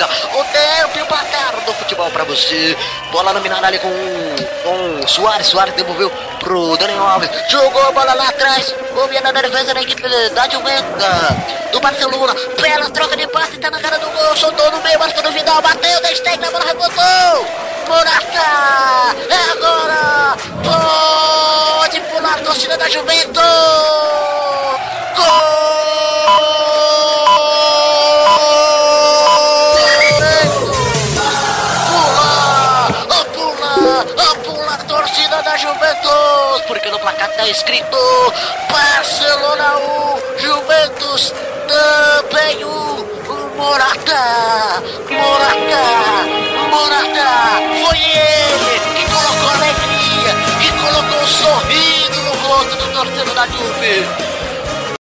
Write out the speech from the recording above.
O tempo placar do futebol pra você. Bola nominada ali com, com Soares. Soares devolveu pro Daniel Alves. Jogou a bola lá atrás. O Viana da defesa da equipe da Juventus. Do Barcelona. Bela troca de passe. Tá na cara do gol. Soltou no meio. Marcos no final. Bateu. Destec na bola. Rebotou. Morata. É agora. Pode pular. Torcida da Juventus. Torcida da Juventus, porque no placar tá escrito Barcelona 1, Juventus também 1, Morata, Morata, Morata, foi ele que colocou alegria, que colocou um sorriso no rosto do torcedor da Juve.